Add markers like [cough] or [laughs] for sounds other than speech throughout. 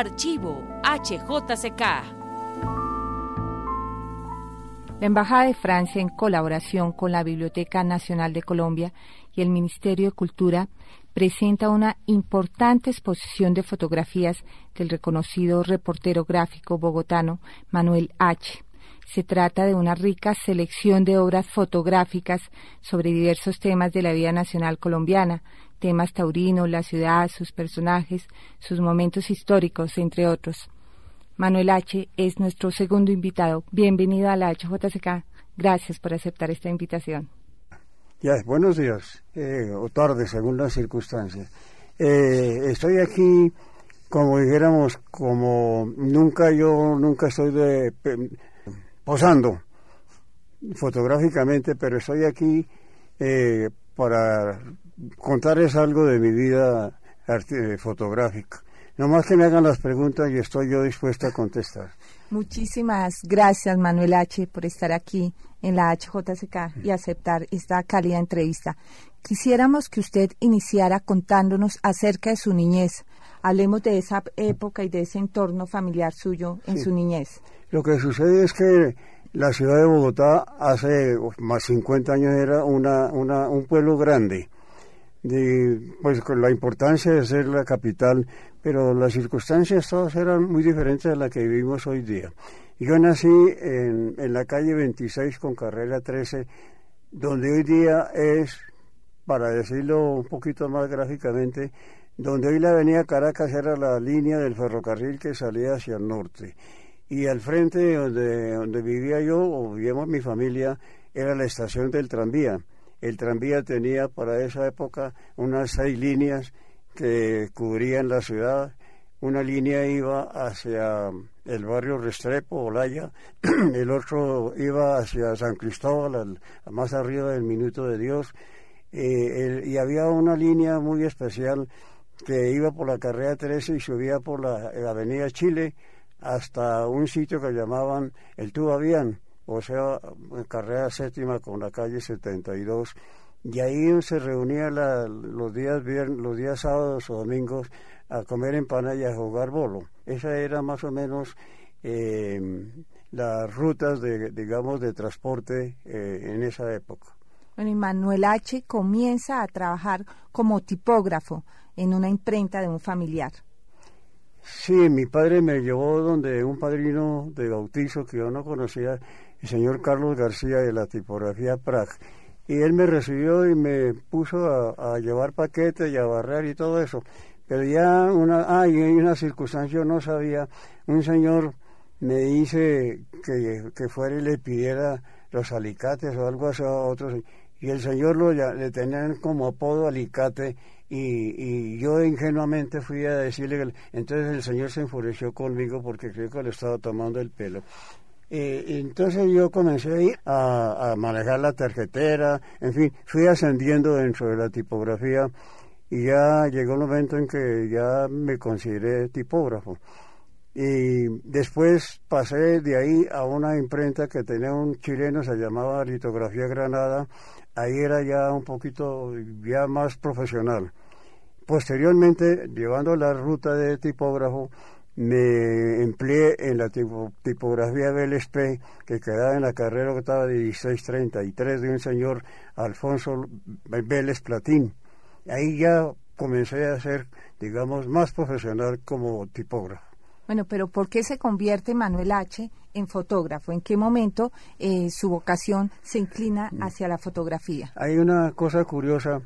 Archivo HJCK. La Embajada de Francia, en colaboración con la Biblioteca Nacional de Colombia y el Ministerio de Cultura, presenta una importante exposición de fotografías del reconocido reportero gráfico bogotano Manuel H. Se trata de una rica selección de obras fotográficas sobre diversos temas de la vida nacional colombiana, temas taurinos, la ciudad, sus personajes, sus momentos históricos, entre otros. Manuel H. es nuestro segundo invitado. Bienvenido a la HJCK. Gracias por aceptar esta invitación. Buenos días, eh, o tarde, según las circunstancias. Eh, estoy aquí, como dijéramos, como nunca yo, nunca estoy de, posando fotográficamente, pero estoy aquí eh, para contarles algo de mi vida fotográfica. No más que me hagan las preguntas y estoy yo dispuesto a contestar. Muchísimas gracias, Manuel H., por estar aquí en la HJCK y aceptar esta cálida entrevista. Quisiéramos que usted iniciara contándonos acerca de su niñez. Hablemos de esa época y de ese entorno familiar suyo en su niñez. Lo que sucede es que la ciudad de Bogotá hace más 50 años era una, una, un pueblo grande de, pues con la importancia de ser la capital, pero las circunstancias todas eran muy diferentes a las que vivimos hoy día. Yo nací en, en la calle 26 con carrera 13, donde hoy día es, para decirlo un poquito más gráficamente, donde hoy la avenida Caracas era la línea del ferrocarril que salía hacia el norte. Y al frente donde, donde vivía yo, o vivíamos mi familia, era la estación del tranvía el tranvía tenía para esa época unas seis líneas que cubrían la ciudad. Una línea iba hacia el barrio Restrepo, Olaya, [clears throat] el otro iba hacia San Cristóbal, más arriba del Minuto de Dios, eh, y había una línea muy especial que iba por la carrera 13 y subía por la, la avenida Chile hasta un sitio que llamaban el Tubabián o sea, en carrera séptima con la calle 72, y ahí se reunía los días los días sábados o domingos a comer empanadas y a jugar bolo. Esa era más o menos eh, las rutas de, digamos, de transporte eh, en esa época. Bueno, y Manuel H. comienza a trabajar como tipógrafo en una imprenta de un familiar. Sí, mi padre me llevó donde un padrino de bautizo que yo no conocía el señor Carlos García de la tipografía Prag. Y él me recibió y me puso a, llevar paquetes y a barrer y todo eso. Pero ya una, ah, hay una circunstancia, yo no sabía, un señor me dice que, que fuera y le pidiera los alicates o algo así a otros. Y el señor lo, le tenían como apodo alicate y, y, yo ingenuamente fui a decirle que entonces el señor se enfureció conmigo porque creo que le estaba tomando el pelo eh, entonces yo comencé a, a manejar la tarjetera, en fin, fui ascendiendo dentro de la tipografía y ya llegó el momento en que ya me consideré tipógrafo. Y después pasé de ahí a una imprenta que tenía un chileno, se llamaba Litografía Granada, ahí era ya un poquito ya más profesional. Posteriormente, llevando la ruta de tipógrafo, me empleé en la tipografía BLSP que quedaba en la carrera octava de 1633 de un señor Alfonso Vélez Platín. Ahí ya comencé a ser, digamos, más profesional como tipógrafo. Bueno, pero ¿por qué se convierte Manuel H. en fotógrafo? ¿En qué momento eh, su vocación se inclina mm. hacia la fotografía? Hay una cosa curiosa.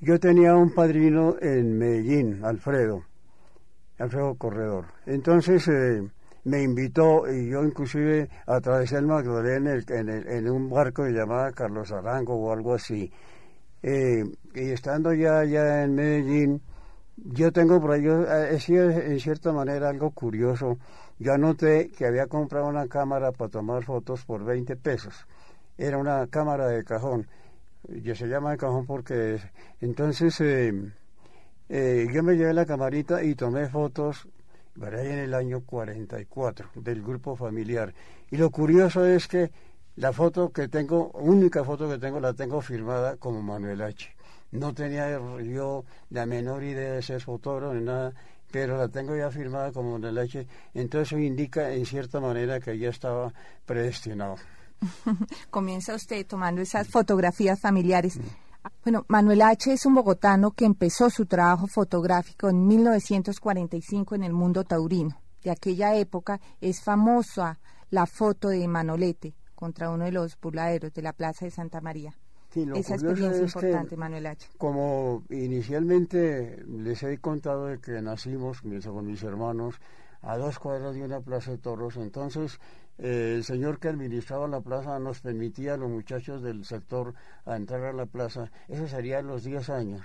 Yo tenía un padrino en Medellín, Alfredo, Alfredo Corredor. Entonces eh, me invitó y yo inclusive atravesé el Magdalena en, un barco que llamaba Carlos Arango o algo así. Eh, y estando ya, ya en Medellín, yo tengo por ahí, eh, es en cierta manera algo curioso. Yo anoté que había comprado una cámara para tomar fotos por 20 pesos. Era una cámara de cajón. Y se llama de cajón porque entonces eh, yo me llevé la camarita y tomé fotos para en el año 44 del grupo familiar. Y lo curioso es que la foto que tengo, única foto que tengo, la tengo firmada como Manuel H. No tenía yo la menor idea de ser fotógrafo ni nada. pero la tengo ya firmada como Manuel H. Entonces eso indica en cierta manera que ya estaba predestinado. [laughs] Comienza usted tomando esas fotografías familiares. Bueno, Manuel H. es un bogotano que empezó su trabajo fotográfico en 1945 en el mundo taurino. De aquella época es famosa la foto de Manolete contra uno de los burladeros de la Plaza de Santa María. Esa experiencia es importante, Manuel H. Como inicialmente les he contado de que nacimos con mis hermanos a dos cuadras de una plaza de toros, entonces eh, el señor que administraba la plaza nos permitía a los muchachos del sector entrar a la plaza, eso sería los 10 años.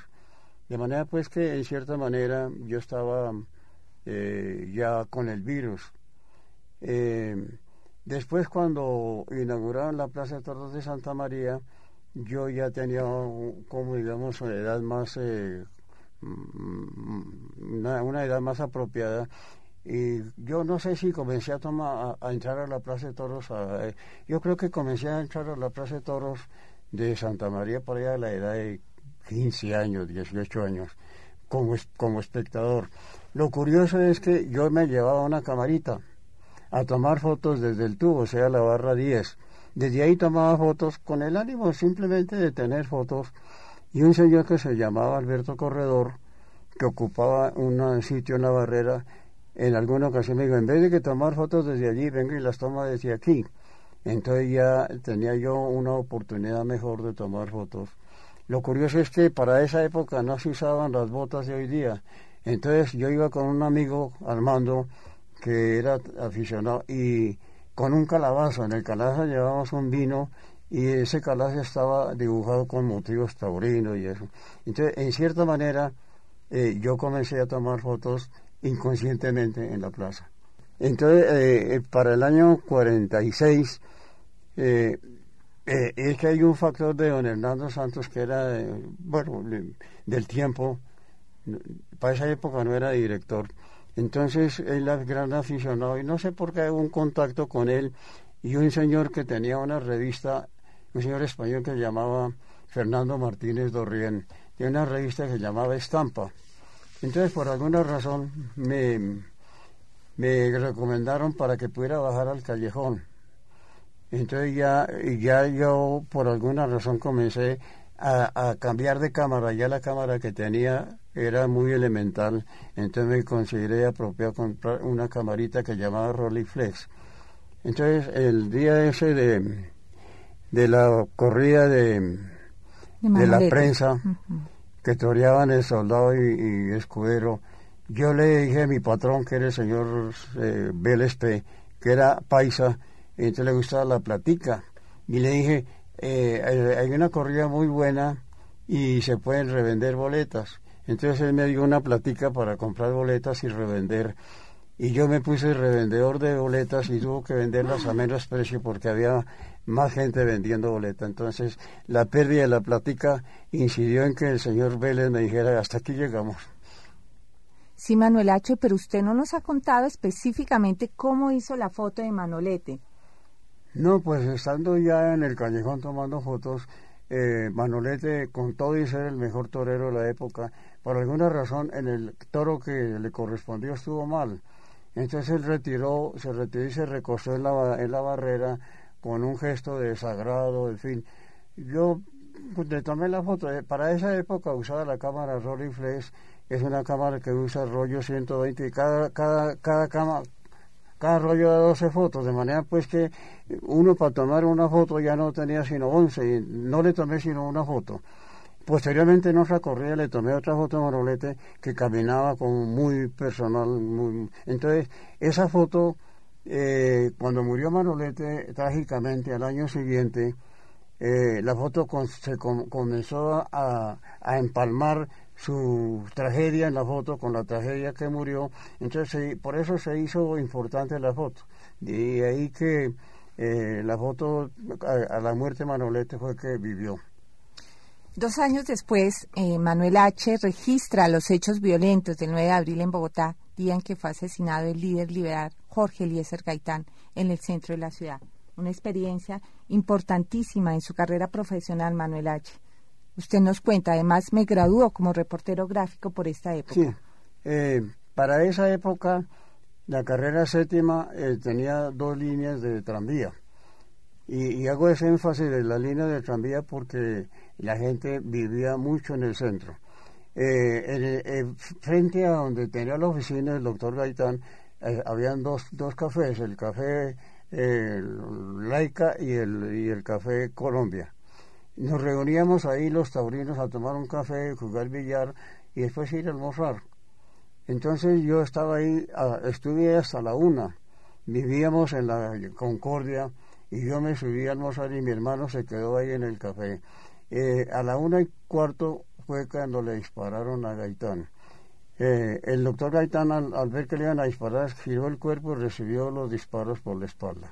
De manera pues que en cierta manera yo estaba eh, ya con el virus. Eh, después cuando inauguraron la Plaza de Toros de Santa María, yo ya tenía como digamos una edad más mm, una, edad más apropiada y yo no sé si comencé a tomar a, entrar a la Plaza de Toros eh, yo creo que comencé a entrar a la Plaza de Toros de Santa María por allá a la edad de 15 años 18 años como, como espectador. Lo curioso es que yo me llevaba una camarita a tomar fotos desde el tubo o sea la barra 10 desde ahí tomaba fotos con el ánimo simplemente de tener fotos y un señor que se llamaba Alberto Corredor, que ocupaba un sitio en la barrera, en alguna ocasión me dijo, en vez de que tomar fotos desde allí, venga y las toma desde aquí. Entonces ya tenía yo una oportunidad mejor de tomar fotos. Lo curioso es que para esa época no se usaban las botas de hoy día. Entonces yo iba con un amigo, Armando, que era aficionado, y con un calabazo. En el calabazo llevábamos un vino y ese calabazo estaba dibujado con motivos taurinos y eso. Entonces, en cierta manera, eh, yo comencé a tomar fotos inconscientemente en la plaza. Entonces, eh, para el año 46, eh, es que hay un factor de don Hernando Santos que era, bueno, del tiempo, para esa época no era director, entonces él es gran aficionado y no sé por qué hubo un contacto con él y un señor que tenía una revista, un señor español que se llamaba Fernando Martínez Dorrien, tiene una revista que se llamaba Estampa. Entonces por alguna razón me, me recomendaron para que pudiera bajar al callejón. Entonces ya, ya yo por alguna razón comencé a, cambiar de cámara. Ya la cámara que tenía era muy elemental, entonces me consideré apropiado comprar una camarita que llamaba Rolleiflex. Entonces, el día ese de, de la corrida de, de, la prensa, que toreaban el soldado y, escudero, yo le dije a mi patrón, que era el señor eh, Vélez que era paisa, y entonces le gustaba la platica, y le dije, eh, hay una corrida muy buena y se pueden revender boletas. Entonces él me dio una platica para comprar boletas y revender. Y yo me puse revendedor de boletas y tuvo que venderlas a menos precio porque había más gente vendiendo boletas. Entonces la pérdida de la platica incidió en que el señor Vélez me dijera, hasta aquí llegamos. Sí, Manuel H., pero usted no nos ha contado específicamente cómo hizo la foto de Manolete. No, pues estando ya en el callejón tomando fotos, eh, Manolete, con todo y ser el mejor torero de la época, por alguna razón en el toro que le correspondió estuvo mal. Entonces él retiró, se retiró y se recostó en la, en la barrera con un gesto de sagrado, en fin. Yo pues, le tomé la foto. Eh, para esa época usaba la cámara Rolleiflex, es una cámara que usa rollo 120 y cada, cada, cada, cámara cada rollo de 12 fotos, de manera pues que uno para tomar una foto ya no tenía sino 11 y no le tomé sino una foto. Posteriormente en otra corrida le tomé otra foto de Manolete que caminaba como muy personal. Muy... Entonces, esa foto, eh, cuando murió Manolete, trágicamente al año siguiente, eh, la foto se comenzó a, a empalmar su tragedia en la foto con la tragedia que murió. Entonces, por eso se hizo importante la foto. Y ahí que eh, la foto a, la muerte de Manolete fue que vivió. Dos años después, eh, Manuel H. registra los hechos violentos del 9 de abril en Bogotá, día en que fue asesinado el líder liberal Jorge Eliezer Gaitán en el centro de la ciudad. Una experiencia importantísima en su carrera profesional, Manuel H. Usted nos cuenta, además me graduó como reportero gráfico por esta época. Sí, eh, Para esa época, la carrera séptima eh, tenía dos líneas de tranvía. Y, hago ese énfasis de la línea de tranvía porque la gente vivía mucho en el centro. Eh, frente a donde tenía la oficina el doctor Gaitán, eh, habían dos, dos cafés, el café Laica y el, y el café Colombia. Nos reuníamos ahí los taurinos a tomar un café, jugar billar y después ir a almorzar. Entonces yo estaba ahí, estuve hasta la una, vivíamos en la Concordia y yo me subí a almorzar y mi hermano se quedó ahí en el café. Eh, a la una y cuarto fue cuando le dispararon a Gaitán. Eh, el doctor Gaitán, al, ver que le iban a disparar, giró el cuerpo y recibió los disparos por la espalda.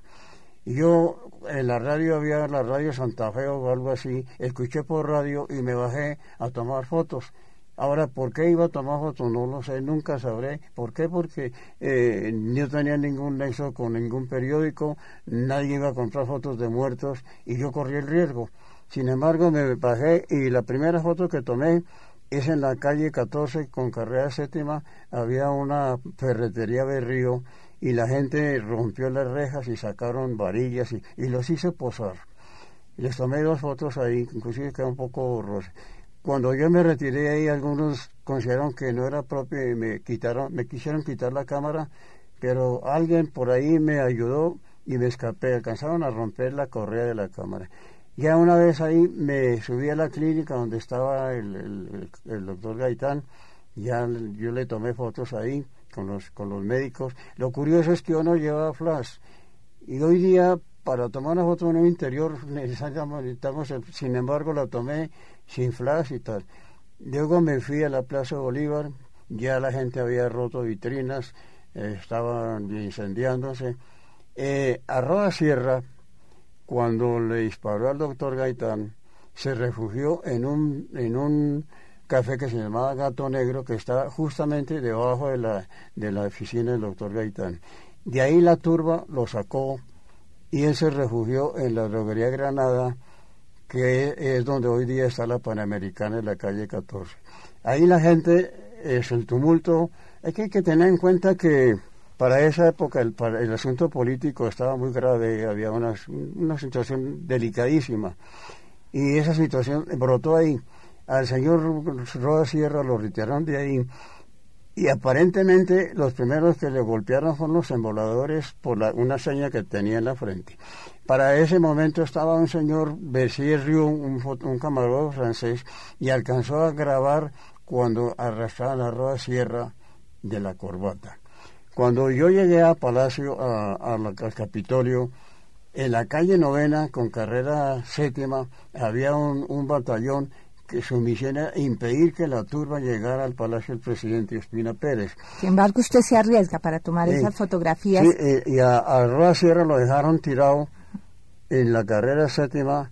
Y yo en la radio había la radio Santa Fe o algo así, escuché por radio y me bajé a tomar fotos. Ahora, ¿por qué iba a tomar fotos? No lo sé, nunca sabré. ¿Por qué? Porque eh, no tenía ningún nexo con ningún periódico, nadie iba a comprar fotos de muertos y yo corrí el riesgo. Sin embargo, me bajé y la primera foto que tomé es en la calle 14 con carrera séptima, había una ferretería de río y la gente rompió las rejas y sacaron varillas y, los hice posar. Les tomé dos fotos ahí, inclusive quedó un poco borroso. Cuando yo me retiré ahí, algunos consideraron que no era propio y me quitaron, me quisieron quitar la cámara, pero alguien por ahí me ayudó y me escapé. Alcanzaron a romper la correa de la cámara. Ya una vez ahí me subí a la clínica donde estaba el, el, doctor Gaitán, ya yo le tomé fotos ahí con los, con los médicos. Lo curioso es que yo no llevaba flash y hoy día para tomar una foto en un interior [laughs] necesitamos, sin embargo la tomé sin flash y tal. Luego me fui a la Plaza Bolívar, ya la gente había roto vitrinas, estaban incendiándose. Eh, a Roda Sierra, cuando le disparó al doctor Gaitán, se refugió en un, en un café que se llamaba Gato Negro, que está justamente debajo de la, de la oficina del doctor Gaitán. De ahí la turba lo sacó y él se refugió en la droguería Granada, que es donde hoy día está la Panamericana en la calle 14. Ahí la gente, es el tumulto, es que hay que tener en cuenta que para esa época el, asunto político estaba muy grave, había una, situación delicadísima. Y esa situación brotó ahí. Al señor Roda Sierra lo retiraron de ahí. Y aparentemente los primeros que le golpearon fueron los emboladores por la, una seña que tenía en la frente. Para ese momento estaba un señor Bessier Riou, un, un camarógrafo francés, y alcanzó a grabar cuando arrastraban a Roda Sierra de la corbata. Cuando yo llegué a Palacio, a, al Capitolio, en la calle novena, con carrera séptima, había un, batallón que su misión era impedir que la turba llegara al Palacio del Presidente Espina Pérez. Sin embargo, usted se arriesga para tomar esas fotografías. Sí, eh, y a, a Sierra lo dejaron tirado en la carrera séptima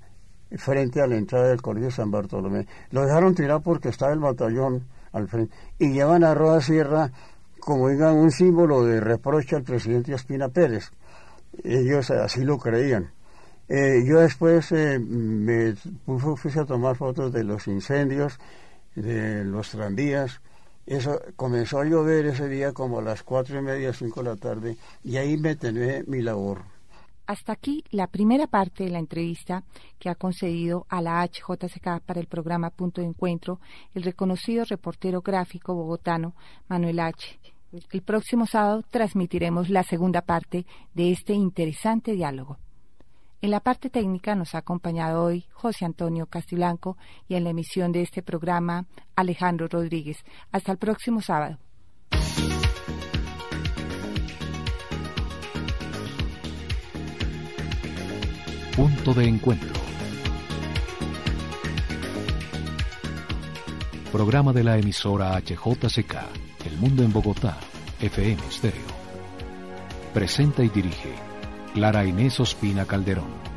frente a la entrada del Colegio San Bartolomé. Lo dejaron tirado porque estaba el batallón al frente. Y llevan a Roda Sierra como digan un símbolo de reproche al presidente Espina Pérez. Ellos así lo creían. Eh, yo después eh, me puse a tomar fotos de los incendios, de los tranvías. Eso comenzó a llover ese día como a las cuatro y media, cinco de la tarde, y ahí me tené mi labor. Hasta aquí la primera parte de la entrevista que ha concedido a la HJCK para el programa Punto de Encuentro el reconocido reportero gráfico bogotano Manuel H. El próximo sábado transmitiremos la segunda parte de este interesante diálogo. En la parte técnica nos ha acompañado hoy José Antonio Castiblanco y en la emisión de este programa Alejandro Rodríguez. Hasta el próximo sábado. De encuentro. Programa de la emisora HJCK, El Mundo en Bogotá, FM Stereo. Presenta y dirige Clara Inés Ospina Calderón.